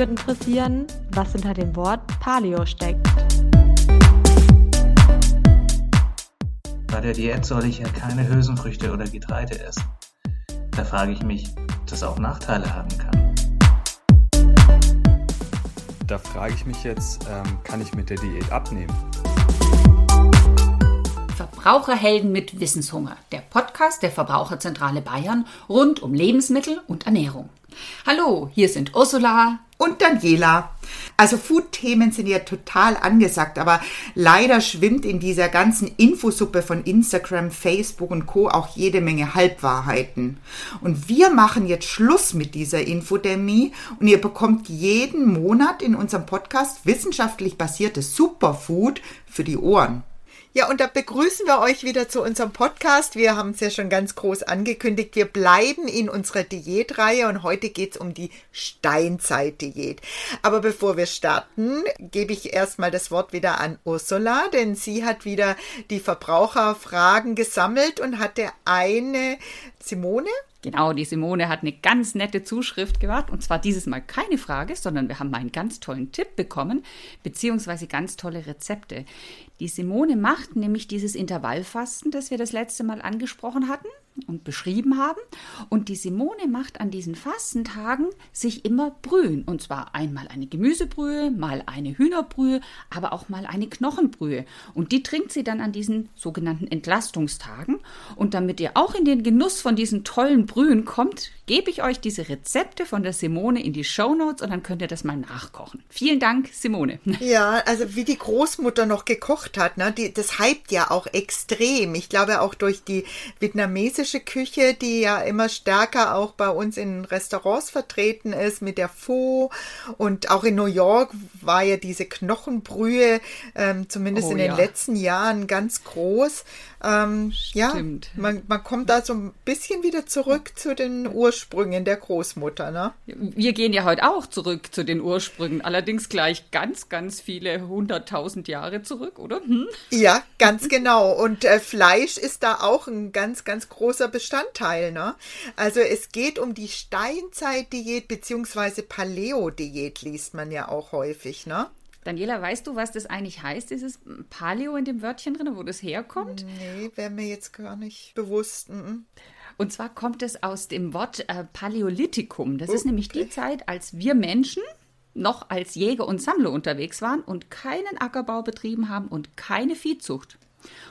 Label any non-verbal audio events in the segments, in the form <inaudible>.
würde interessieren, was hinter dem Wort Paleo steckt. Bei der Diät soll ich ja keine Hülsenfrüchte oder Getreide essen. Da frage ich mich, ob das auch Nachteile haben kann. Da frage ich mich jetzt, ähm, kann ich mit der Diät abnehmen? Verbraucherhelden mit Wissenshunger, der Podcast der Verbraucherzentrale Bayern rund um Lebensmittel und Ernährung. Hallo, hier sind Ursula und Daniela. Also Food-Themen sind ja total angesagt, aber leider schwimmt in dieser ganzen Infosuppe von Instagram, Facebook und Co. auch jede Menge Halbwahrheiten. Und wir machen jetzt Schluss mit dieser Infodemie und ihr bekommt jeden Monat in unserem Podcast wissenschaftlich basiertes Superfood für die Ohren. Ja, und da begrüßen wir euch wieder zu unserem Podcast. Wir haben es ja schon ganz groß angekündigt. Wir bleiben in unserer Diätreihe und heute geht es um die Steinzeit-Diät. Aber bevor wir starten, gebe ich erstmal das Wort wieder an Ursula, denn sie hat wieder die Verbraucherfragen gesammelt und hatte eine Simone. Genau, die Simone hat eine ganz nette Zuschrift gemacht und zwar dieses Mal keine Frage, sondern wir haben einen ganz tollen Tipp bekommen, beziehungsweise ganz tolle Rezepte. Die Simone macht nämlich dieses Intervallfasten, das wir das letzte Mal angesprochen hatten und beschrieben haben. Und die Simone macht an diesen Fastentagen sich immer Brühen. Und zwar einmal eine Gemüsebrühe, mal eine Hühnerbrühe, aber auch mal eine Knochenbrühe. Und die trinkt sie dann an diesen sogenannten Entlastungstagen. Und damit ihr auch in den Genuss von diesen tollen Brühen kommt, gebe ich euch diese Rezepte von der Simone in die Show Notes und dann könnt ihr das mal nachkochen. Vielen Dank, Simone. <laughs> Ja, also wie die Großmutter noch gekocht hat, ne? Die, das hypt ja auch extrem. Ich glaube auch durch die vietnamesische Küche, die ja immer stärker auch bei uns in Restaurants vertreten ist, mit der Pho. Und auch in New York war ja diese Knochenbrühe, ähm, zumindest oh, in den ja. letzten Jahren, ganz groß. Ähm, ja, man, man kommt da so ein bisschen wieder zurück zu den Ursprüngen der Großmutter. Ne? Wir gehen ja heute auch zurück zu den Ursprüngen, allerdings gleich ganz, ganz viele hunderttausend Jahre zurück, oder? Hm? Ja, ganz genau. Und äh, Fleisch ist da auch ein ganz, ganz großer Bestandteil. Ne? Also es geht um die Steinzeit-Diät beziehungsweise Paleo-Diät, liest man ja auch häufig. Ne? Daniela, weißt du, was das eigentlich heißt, dieses Paleo in dem Wörtchen drin, wo das herkommt? Nee, wäre mir jetzt gar nicht bewusst. Mhm. Und zwar kommt es aus dem Wort äh, Paläolithikum. Das okay. ist nämlich die Zeit, als wir Menschen noch als Jäger und Sammler unterwegs waren und keinen Ackerbau betrieben haben und keine Viehzucht.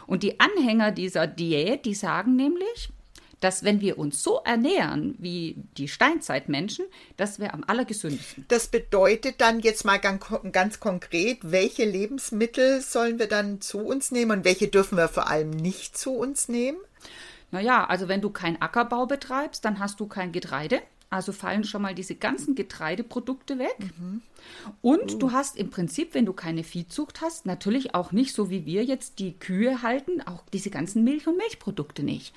Und die Anhänger dieser Diät, die sagen nämlich, dass wenn wir uns so ernähren wie die Steinzeitmenschen, das wäre am allergesündesten. Das bedeutet dann jetzt mal ganz, ganz konkret, welche Lebensmittel sollen wir dann zu uns nehmen und welche dürfen wir vor allem nicht zu uns nehmen? Naja, also wenn du keinen Ackerbau betreibst, dann hast du kein Getreide. Also fallen schon mal diese ganzen Getreideprodukte weg. Mhm. Und uh. du hast im Prinzip, wenn du keine Viehzucht hast, natürlich auch nicht so wie wir jetzt die Kühe halten, auch diese ganzen Milch- und Milchprodukte nicht.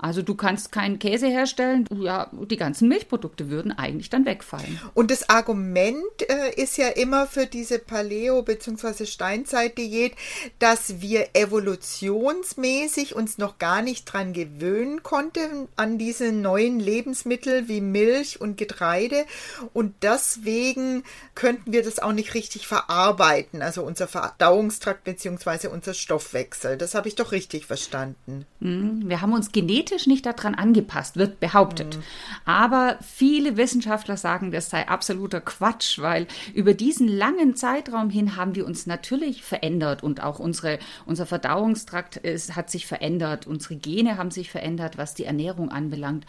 Also du kannst keinen Käse herstellen, ja, die ganzen Milchprodukte würden eigentlich dann wegfallen. Und das Argument äh, ist ja immer für diese Paleo- bzw. Steinzeit-Diät, dass wir evolutionsmäßig uns noch gar nicht dran gewöhnen konnten an diese neuen Lebensmittel wie Milch und Getreide und deswegen könnten wir das auch nicht richtig verarbeiten, also unser Verdauungstrakt bzw. unser Stoffwechsel. Das habe ich doch richtig verstanden. Mhm. Wir haben uns genetisch genetisch nicht daran angepasst, wird behauptet. Mhm. Aber viele Wissenschaftler sagen, das sei absoluter Quatsch, weil über diesen langen Zeitraum hin haben wir uns natürlich verändert und auch unsere, unser Verdauungstrakt ist, hat sich verändert, unsere Gene haben sich verändert, was die Ernährung anbelangt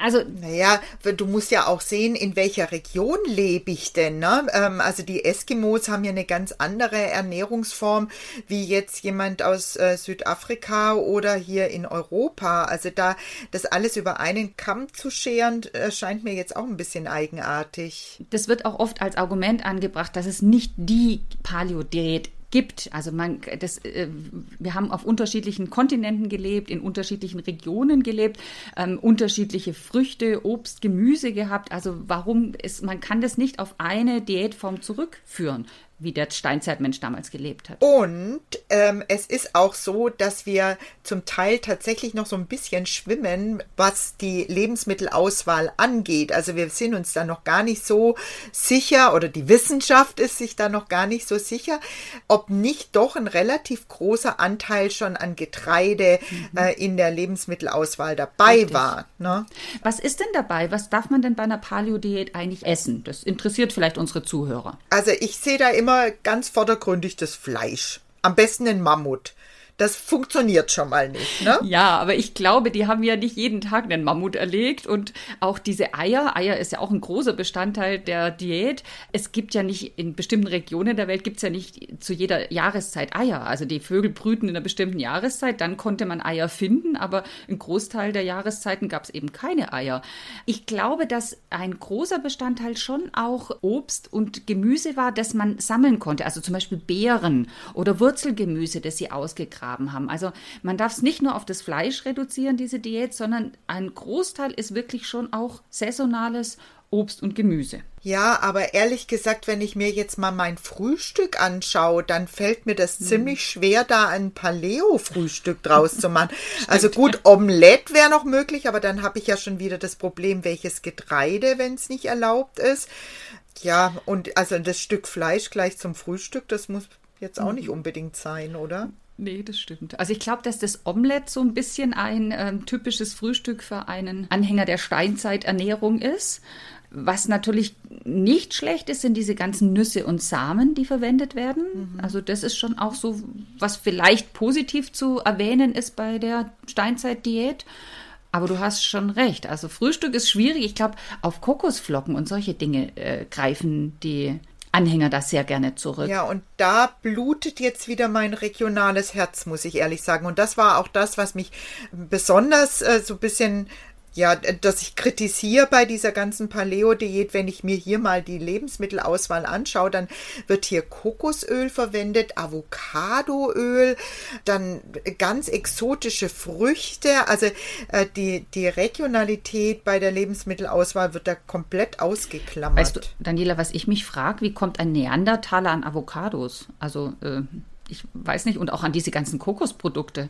also. Naja, du musst ja auch sehen, in welcher Region lebe ich denn. Ne? Ähm, also die Eskimos haben ja eine ganz andere Ernährungsform wie jetzt jemand aus äh, Südafrika oder hier in Europa. Also da das alles über einen Kamm zu scheren, erscheint mir jetzt auch ein bisschen eigenartig. Das wird auch oft als Argument angebracht, dass es nicht die Paleo-Diät gibt. Also man, das, äh, wir haben auf unterschiedlichen Kontinenten gelebt, in unterschiedlichen Regionen gelebt, ähm, unterschiedliche Früchte, Obst, Gemüse gehabt. Also warum ist, man kann das nicht auf eine Diätform zurückführen. Wie der Steinzeitmensch damals gelebt hat. Und ähm, es ist auch so, dass wir zum Teil tatsächlich noch so ein bisschen schwimmen, was die Lebensmittelauswahl angeht. Also wir sind uns da noch gar nicht so sicher oder die Wissenschaft ist sich da noch gar nicht so sicher, ob nicht doch ein relativ großer Anteil schon an Getreide mhm. äh, in der Lebensmittelauswahl dabei Richtig. war. Ne? Was ist denn dabei? Was darf man denn bei einer Paleo-Diät eigentlich essen? Das interessiert vielleicht unsere Zuhörer. Also ich sehe da immer immer ganz vordergründig das Fleisch. Am besten ein Mammut das funktioniert schon mal nicht. Ne? Ja, aber ich glaube, die haben ja nicht jeden Tag einen Mammut erlegt und auch diese Eier. Eier ist ja auch ein großer Bestandteil der Diät. Es gibt ja nicht in bestimmten Regionen der Welt gibt es ja nicht zu jeder Jahreszeit Eier. Also die Vögel brüten in einer bestimmten Jahreszeit, dann konnte man Eier finden, aber ein Großteil der Jahreszeiten gab es eben keine Eier. Ich glaube, dass ein großer Bestandteil schon auch Obst und Gemüse war, das man sammeln konnte. Also zum Beispiel Beeren oder Wurzelgemüse, das sie ausgegraben Nährstoffgraben haben. Also man darf es nicht nur auf das Fleisch reduzieren, diese Diät, sondern ein Großteil ist wirklich schon auch saisonales Obst und Gemüse. Ja, aber ehrlich gesagt, wenn ich mir jetzt mal mein Frühstück anschaue, dann fällt mir das hm. ziemlich schwer, da ein Paleo-Frühstück draus zu machen. <laughs> also gut, Omelette wäre noch möglich, aber dann habe ich ja schon wieder das Problem, welches Getreide, wenn es nicht erlaubt ist. Ja, und also das Stück Fleisch gleich zum Frühstück, das muss jetzt auch nicht unbedingt sein, oder? Nee, das stimmt. Also ich glaube, dass das Omelett so ein bisschen ein ähm, typisches Frühstück für einen Anhänger der Steinzeiternährung ist. Was natürlich nicht schlecht ist, sind diese ganzen Nüsse und Samen, die verwendet werden. Mhm. Also das ist schon auch so, was vielleicht positiv zu erwähnen ist bei der Steinzeitdiät. Aber du hast schon recht. Also Frühstück ist schwierig. Ich glaube, auf Kokosflocken und solche Dinge äh, greifen die Anhänger da sehr gerne zurück. Ja, und da blutet jetzt wieder mein regionales Herz, muss ich ehrlich sagen. Und das war auch das, was mich besonders äh, so ein bisschen ja, dass ich kritisiere bei dieser ganzen Paleo-Diät, wenn ich mir hier mal die Lebensmittelauswahl anschaue, dann wird hier Kokosöl verwendet, Avocadoöl, dann ganz exotische Früchte. Also äh, die, die Regionalität bei der Lebensmittelauswahl wird da komplett ausgeklammert. Weißt du, Daniela, was ich mich frage, wie kommt ein Neandertaler an Avocados? Also äh, ich weiß nicht, und auch an diese ganzen Kokosprodukte.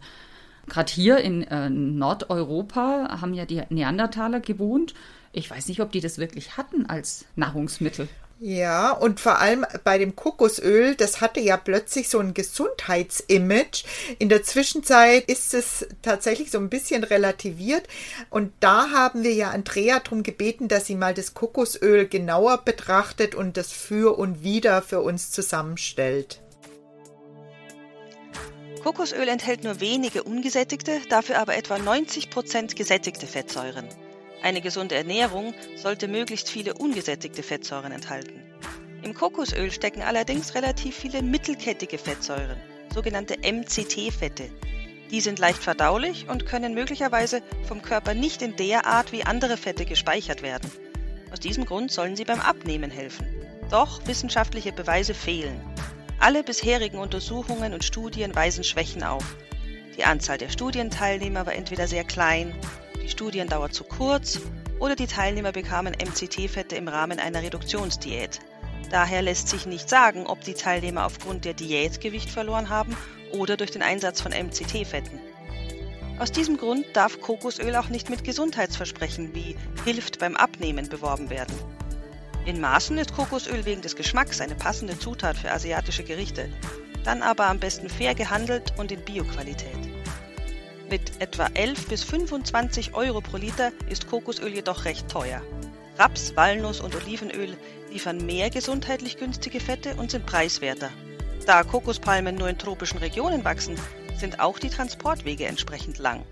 Gerade hier in äh, Nordeuropa haben ja die Neandertaler gewohnt. Ich weiß nicht, ob die das wirklich hatten als Nahrungsmittel. Ja, und vor allem bei dem Kokosöl, das hatte ja plötzlich so ein Gesundheitsimage. In der Zwischenzeit ist es tatsächlich so ein bisschen relativiert. Und da haben wir ja Andrea darum gebeten, dass sie mal das Kokosöl genauer betrachtet und das für und wieder für uns zusammenstellt. Kokosöl enthält nur wenige ungesättigte, dafür aber etwa 90 Prozent gesättigte Fettsäuren. Eine gesunde Ernährung sollte möglichst viele ungesättigte Fettsäuren enthalten. Im Kokosöl stecken allerdings relativ viele mittelkettige Fettsäuren, sogenannte MCT-Fette. Die sind leicht verdaulich und können möglicherweise vom Körper nicht in der Art wie andere Fette gespeichert werden. Aus diesem Grund sollen sie beim Abnehmen helfen. Doch wissenschaftliche Beweise fehlen. Alle bisherigen Untersuchungen und Studien weisen Schwächen auf. Die Anzahl der Studienteilnehmer war entweder sehr klein, die Studiendauer zu kurz oder die Teilnehmer bekamen MCT-Fette im Rahmen einer Reduktionsdiät. Daher lässt sich nicht sagen, ob die Teilnehmer aufgrund der Diät Gewicht verloren haben oder durch den Einsatz von MCT-Fetten. Aus diesem Grund darf Kokosöl auch nicht mit Gesundheitsversprechen wie hilft beim Abnehmen beworben werden. In Maßen ist Kokosöl wegen des Geschmacks eine passende Zutat für asiatische Gerichte, dann aber am besten fair gehandelt und in Bioqualität. Mit etwa 11 bis 25 Euro pro Liter ist Kokosöl jedoch recht teuer. Raps, Walnuss und Olivenöl liefern mehr gesundheitlich günstige Fette und sind preiswerter. Da Kokospalmen nur in tropischen Regionen wachsen, sind auch die Transportwege entsprechend lang.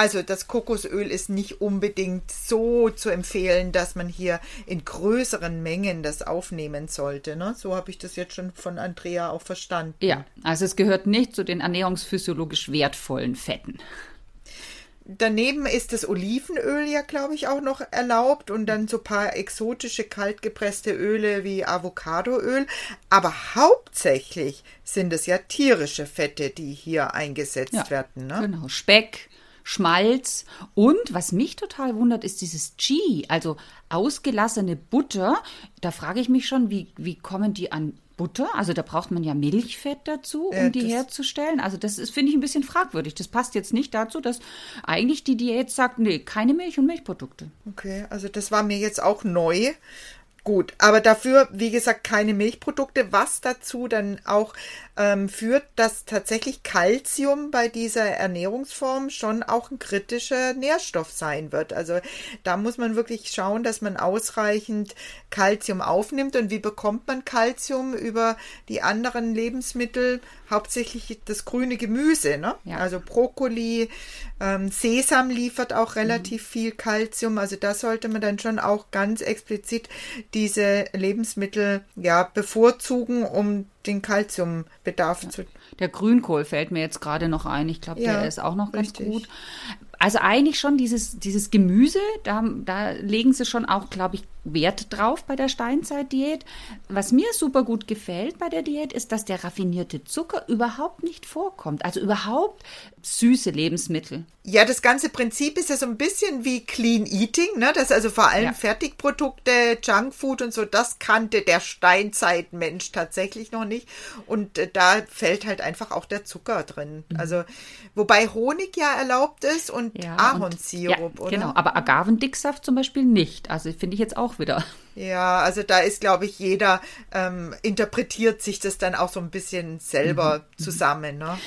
Also das Kokosöl ist nicht unbedingt so zu empfehlen, dass man hier in größeren Mengen das aufnehmen sollte. Ne? So habe ich das jetzt schon von Andrea auch verstanden. Ja, also es gehört nicht zu den ernährungsphysiologisch wertvollen Fetten. Daneben ist das Olivenöl ja, glaube ich, auch noch erlaubt und dann so ein paar exotische kaltgepresste Öle wie Avocadoöl. Aber hauptsächlich sind es ja tierische Fette, die hier eingesetzt ja, werden. Ne? Genau, Speck, Schmalz und was mich total wundert, ist dieses Ghee, also ausgelassene Butter. Da frage ich mich schon, wie, wie kommen die an Butter? Also da braucht man ja Milchfett dazu, um Äh, die herzustellen. Also das ist, finde ich, ein bisschen fragwürdig. Das passt jetzt nicht dazu, dass eigentlich die Diät sagt, nee, keine Milch und Milchprodukte. Okay, also das war mir jetzt auch neu. Gut, aber dafür, wie gesagt, keine Milchprodukte, was dazu dann auch ähm, führt, dass tatsächlich Kalzium bei dieser Ernährungsform schon auch ein kritischer Nährstoff sein wird. Also da muss man wirklich schauen, dass man ausreichend Kalzium aufnimmt. Und wie bekommt man Kalzium über die anderen Lebensmittel? Hauptsächlich das grüne Gemüse, ne? Ja. Also Brokkoli, ähm, Sesam liefert auch relativ Mhm. viel Kalzium. Also da sollte man dann schon auch ganz explizit diese Lebensmittel ja bevorzugen, um den Kalziumbedarf zu. Der Grünkohl fällt mir jetzt gerade noch ein. Ich glaube, Ja, der ist auch noch ganz richtig. gut. Also eigentlich schon dieses, dieses Gemüse, da, da legen sie schon auch, glaube ich, Wert drauf bei der Steinzeit-Diät. Was mir super gut gefällt bei der Diät, ist, dass der raffinierte Zucker überhaupt nicht vorkommt. Also überhaupt süße Lebensmittel. Ja, das ganze Prinzip ist ja so ein bisschen wie Clean Eating, ne? Das also vor allem Ja. Fertigprodukte, Junkfood und so, das kannte der Steinzeitmensch tatsächlich noch nicht. Und äh, da fällt halt einfach auch der Zucker drin. Also, wobei Honig ja erlaubt ist und und- Ahornsirup, ja, oder? Genau, aber Agavendicksaft zum Beispiel nicht. Also finde ich jetzt auch wieder. Ja, also da ist, glaube ich, jeder ähm, interpretiert sich das dann auch so ein bisschen selber zusammen, ne?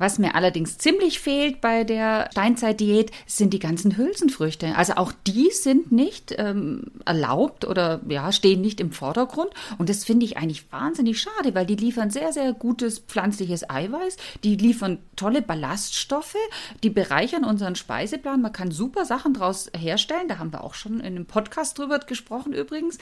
Was mir allerdings ziemlich fehlt bei der Steinzeitdiät, sind die ganzen Hülsenfrüchte. Also auch die sind nicht ähm, erlaubt oder ja, stehen nicht im Vordergrund. Und das finde ich eigentlich wahnsinnig schade, weil die liefern sehr, sehr gutes pflanzliches Eiweiß. Die liefern tolle Ballaststoffe, die bereichern unseren Speiseplan. Man kann super Sachen daraus herstellen. Da haben wir auch schon in einem Podcast drüber gesprochen übrigens.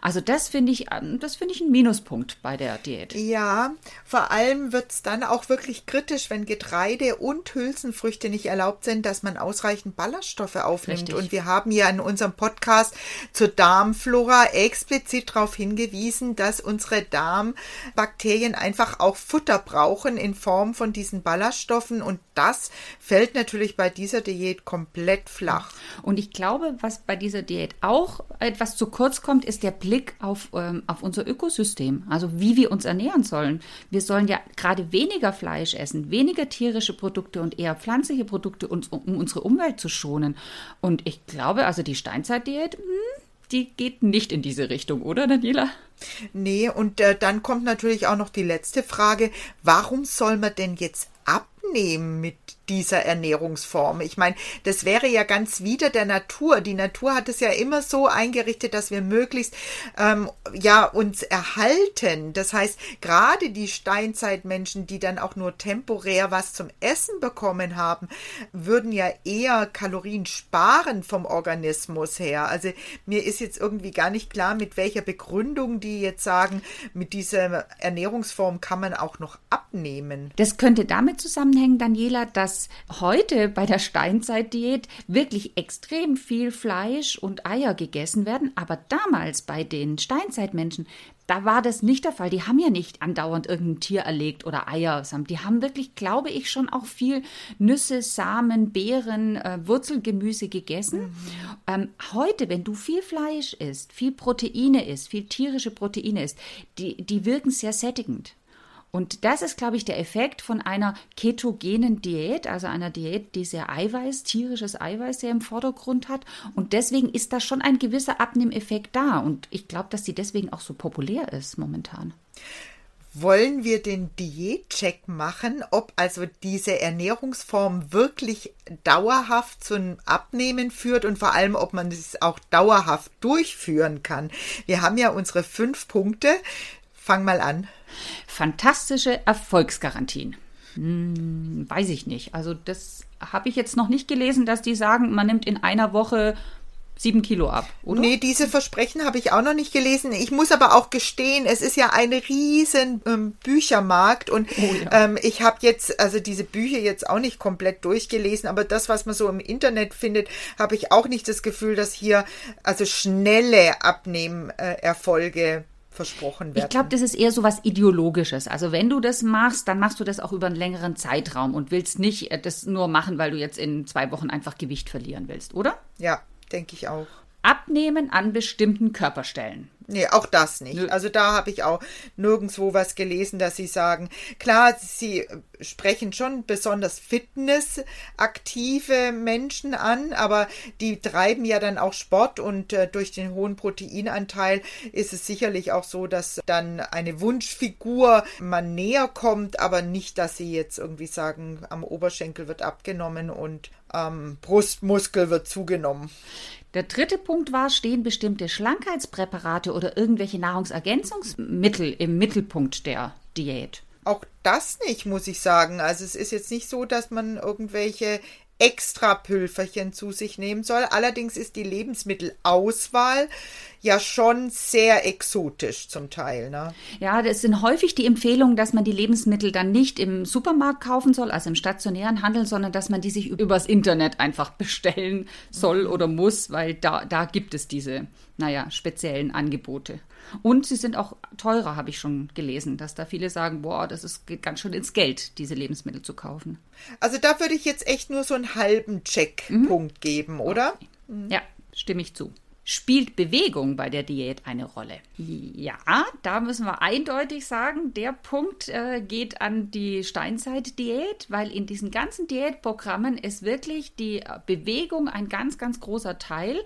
Also das finde ich, ähm, das finde ich ein Minuspunkt bei der Diät. Ja, vor allem wird's dann auch wirklich kritisch, wenn Getreide und Hülsenfrüchte nicht erlaubt sind, dass man ausreichend Ballaststoffe aufnimmt. Richtig. Und wir haben ja in unserem Podcast zur Darmflora explizit darauf hingewiesen, dass unsere Darmbakterien einfach auch Futter brauchen in Form von diesen Ballaststoffen. Und das fällt natürlich bei dieser Diät komplett flach. Und ich glaube, was bei dieser Diät auch etwas zu kurz kommt, ist der Blick auf, ähm, auf unser Ökosystem, also wie wir uns ernähren sollen. Wir sollen ja gerade weniger Fleisch essen, weniger tierische Produkte und eher pflanzliche Produkte, um unsere Umwelt zu schonen. Und ich glaube, also die Steinzeitdiät, hm, die geht nicht in diese Richtung, oder Daniela? Nee, und äh, dann kommt natürlich auch noch die letzte Frage, warum soll man denn jetzt abnehmen mit dieser Ernährungsform? Ich meine, das wäre ja ganz wieder der Natur. Die Natur hat es ja immer so eingerichtet, dass wir möglichst ähm, ja uns erhalten. Das heißt, gerade die Steinzeitmenschen, die dann auch nur temporär was zum Essen bekommen haben, würden ja eher Kalorien sparen vom Organismus her. Also mir ist jetzt irgendwie gar nicht klar, mit welcher Begründung die jetzt sagen, mit dieser Ernährungsform kann man auch noch abnehmen. Das könnte damit zusammenhängen, Daniela, dass heute bei der Steinzeitdiät wirklich extrem viel Fleisch und Eier gegessen werden, aber damals bei den Steinzeitmenschen, da war das nicht der Fall. Die haben ja nicht andauernd irgendein Tier erlegt oder Eier. Die haben wirklich, glaube ich, schon auch viel Nüsse, Samen, Beeren, äh, Wurzelgemüse gegessen. Ähm, heute, wenn du viel Fleisch isst, viel Proteine isst, viel tierische Proteine isst, die, die wirken sehr sättigend. Und das ist, glaube ich, der Effekt von einer ketogenen Diät, also einer Diät, die sehr Eiweiß, tierisches Eiweiß sehr im Vordergrund hat. Und deswegen ist da schon ein gewisser Abnehmeffekt da. Und ich glaube, dass sie deswegen auch so populär ist momentan. Wollen wir den Diätcheck machen, ob also diese Ernährungsform wirklich dauerhaft zum Abnehmen führt und vor allem, ob man es auch dauerhaft durchführen kann? Wir haben ja unsere fünf Punkte. Fang mal an. Fantastische Erfolgsgarantien. Hm, weiß ich nicht. Also das habe ich jetzt noch nicht gelesen, dass die sagen, man nimmt in einer Woche sieben Kilo ab, oder? Nee, diese Versprechen habe ich auch noch nicht gelesen. Ich muss aber auch gestehen, es ist ja ein riesen ähm, Büchermarkt und Oh ja. ähm, ich habe jetzt, also diese Bücher jetzt auch nicht komplett durchgelesen, aber das, was man so im Internet findet, habe ich auch nicht das Gefühl, dass hier also schnelle Abnehmerfolge versprochen werden. Ich glaube, das ist eher so was Ideologisches. Also wenn du das machst, dann machst du das auch über einen längeren Zeitraum und willst nicht äh, das nur machen, weil du jetzt in zwei Wochen einfach Gewicht verlieren willst, oder? Ja, denke ich auch. Abnehmen an bestimmten Körperstellen. Nee, auch das nicht. Nö. Also da habe ich auch nirgendwo was gelesen, dass sie sagen, klar, sie sprechen schon besonders fitnessaktive Menschen an, aber die treiben ja dann auch Sport und äh, durch den hohen Proteinanteil ist es sicherlich auch so, dass dann eine Wunschfigur man näher kommt, aber nicht, dass sie jetzt irgendwie sagen, am Oberschenkel wird abgenommen und am Brustmuskel wird zugenommen. Der dritte Punkt war, stehen bestimmte Schlankheitspräparate oder irgendwelche Nahrungsergänzungsmittel im Mittelpunkt der Diät. Auch das nicht, muss ich sagen. Also es ist jetzt nicht so, dass man irgendwelche extra Pülferchen zu sich nehmen soll. Allerdings ist die Lebensmittelauswahl ja schon sehr exotisch zum Teil. Ne? Ja, das sind häufig die Empfehlungen, dass man die Lebensmittel dann nicht im Supermarkt kaufen soll, also im stationären Handel, sondern dass man die sich übers Internet einfach bestellen soll oder muss, weil da, da gibt es diese, naja, speziellen Angebote. Und sie sind auch teurer, habe ich schon gelesen, dass da viele sagen, boah, das ist, geht ganz schön ins Geld, diese Lebensmittel zu kaufen. Also da würde ich jetzt echt nur so einen halben Checkpunkt geben, oder? Ja, stimme ich zu. Spielt Bewegung bei der Diät eine Rolle? Ja, da müssen wir eindeutig sagen, der Punkt äh, geht an die Steinzeit-Diät, weil in diesen ganzen Diätprogrammen ist wirklich die Bewegung ein ganz, ganz großer Teil,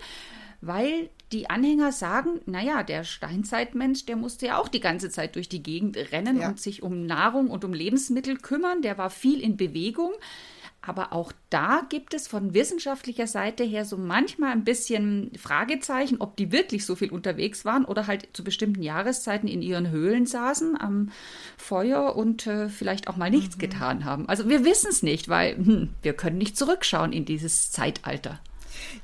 weil die Anhänger sagen, naja, der Steinzeitmensch, der musste ja auch die ganze Zeit durch die Gegend rennen Ja. und sich um Nahrung und um Lebensmittel kümmern, der war viel in Bewegung. Aber auch da gibt es von wissenschaftlicher Seite her so manchmal ein bisschen Fragezeichen, ob die wirklich so viel unterwegs waren oder halt zu bestimmten Jahreszeiten in ihren Höhlen saßen am Feuer und äh, vielleicht auch mal nichts getan haben. Also wir wissen es nicht, weil hm, wir können nicht zurückschauen in dieses Zeitalter.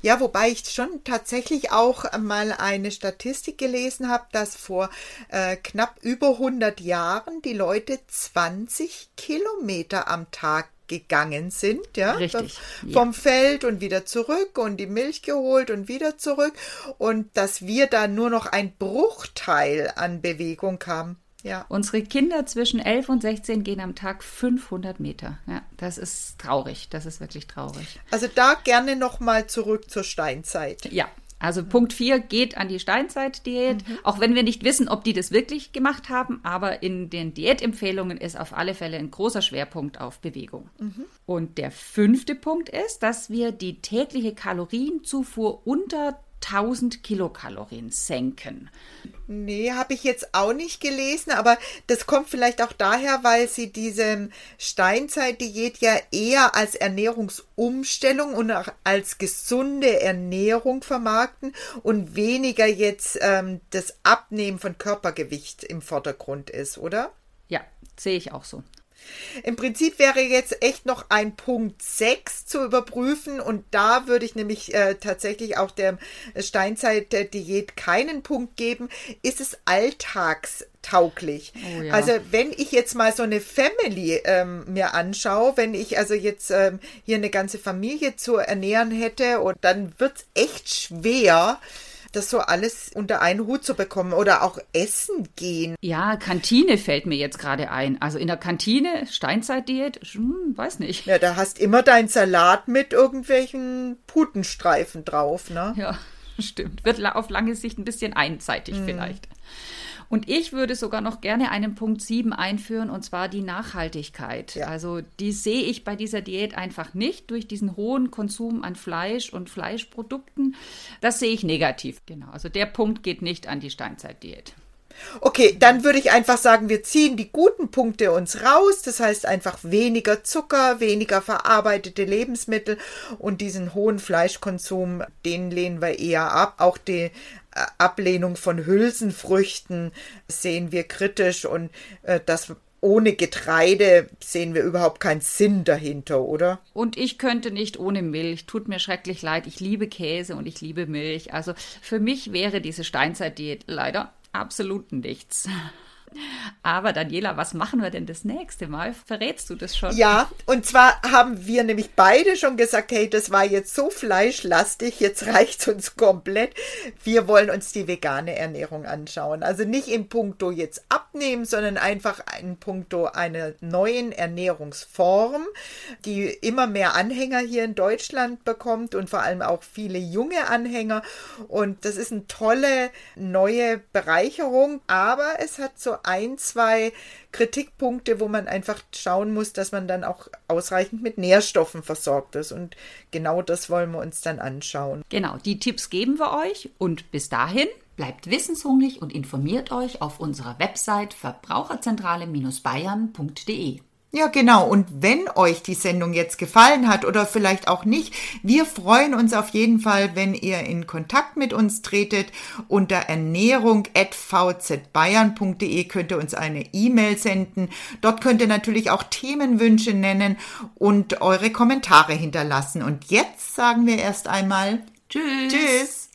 Ja, wobei ich schon tatsächlich auch mal eine Statistik gelesen habe, dass vor äh, knapp über 100 Jahren die Leute 20 Kilometer am Tag gegangen sind, ja, Richtig, vom, ja. vom Feld und wieder zurück und die Milch geholt und wieder zurück und dass wir da nur noch ein Bruchteil an Bewegung haben. Ja. Unsere Kinder zwischen 11 und 16 gehen am Tag 500 Meter. Ja, das ist traurig. Das ist wirklich traurig. Also da gerne noch mal zurück zur Steinzeit. Ja, also Punkt 4 geht an die Steinzeit-Diät, auch wenn wir nicht wissen, ob die das wirklich gemacht haben, aber in den Diätempfehlungen ist auf alle Fälle ein großer Schwerpunkt auf Bewegung. Und der fünfte Punkt ist, dass wir die tägliche Kalorienzufuhr unter 1000 Kilokalorien senken. Nee, habe ich jetzt auch nicht gelesen, aber das kommt vielleicht auch daher, weil sie diese Steinzeit-Diät ja eher als Ernährungsumstellung und auch als gesunde Ernährung vermarkten und weniger jetzt ähm, das Abnehmen von Körpergewicht im Vordergrund ist, oder? Ja, sehe ich auch so. Im Prinzip wäre jetzt echt noch ein Punkt 6 zu überprüfen und da würde ich nämlich äh, tatsächlich auch der Steinzeit-Diät keinen Punkt geben. Ist es alltagstauglich? Oh ja. Also wenn ich jetzt mal so eine Family ähm, mir anschaue, wenn ich also jetzt ähm, hier eine ganze Familie zu ernähren hätte und dann wird es echt schwer, das so alles unter einen Hut zu bekommen oder auch essen gehen. Ja, Kantine fällt mir jetzt gerade ein. Also in der Kantine, Steinzeit-Diät, hm, weiß nicht. Ja, da hast immer dein Salat mit irgendwelchen Putenstreifen drauf, ne? Ja, <laughs> stimmt. Wird auf lange Sicht ein bisschen einseitig vielleicht. Und ich würde sogar noch gerne einen Punkt 7 einführen, und zwar die Nachhaltigkeit. Ja. Also die sehe ich bei dieser Diät einfach nicht durch diesen hohen Konsum an Fleisch und Fleischprodukten. Das sehe ich negativ. Genau, also der Punkt geht nicht an die Steinzeitdiät. Okay, dann würde ich einfach sagen, wir ziehen die guten Punkte uns raus. Das heißt einfach weniger Zucker, weniger verarbeitete Lebensmittel und diesen hohen Fleischkonsum, den lehnen wir eher ab. Auch die äh, Ablehnung von Hülsenfrüchten sehen wir kritisch und äh, das ohne Getreide sehen wir überhaupt keinen Sinn dahinter, oder? Und ich könnte nicht ohne Milch. Tut mir schrecklich leid. Ich liebe Käse und ich liebe Milch. Also für mich wäre diese Steinzeitdiät leider absolut nichts. Aber Daniela, was machen wir denn das nächste Mal? Verrätst du das schon? Ja, und zwar haben wir nämlich beide schon gesagt, hey, das war jetzt so fleischlastig, jetzt reicht's uns komplett. Wir wollen uns die vegane Ernährung anschauen. Also nicht im Punkto jetzt abnehmen, sondern einfach in Punkto einer neuen Ernährungsform, die immer mehr Anhänger hier in Deutschland bekommt und vor allem auch viele junge Anhänger. Und das ist eine tolle neue Bereicherung, aber es hat so ein, zwei Kritikpunkte, wo man einfach schauen muss, dass man dann auch ausreichend mit Nährstoffen versorgt ist. Und genau das wollen wir uns dann anschauen. Genau, die Tipps geben wir euch und bis dahin bleibt wissenshungrig und informiert euch auf unserer Website verbraucherzentrale-bayern.de. Ja, genau. Und wenn euch die Sendung jetzt gefallen hat oder vielleicht auch nicht, wir freuen uns auf jeden Fall, wenn ihr in Kontakt mit uns tretet. Unter ernährung.vzbayern.de könnt ihr uns eine E-Mail senden. Dort könnt ihr natürlich auch Themenwünsche nennen und eure Kommentare hinterlassen. Und jetzt sagen wir erst einmal Tschüss. Tschüss.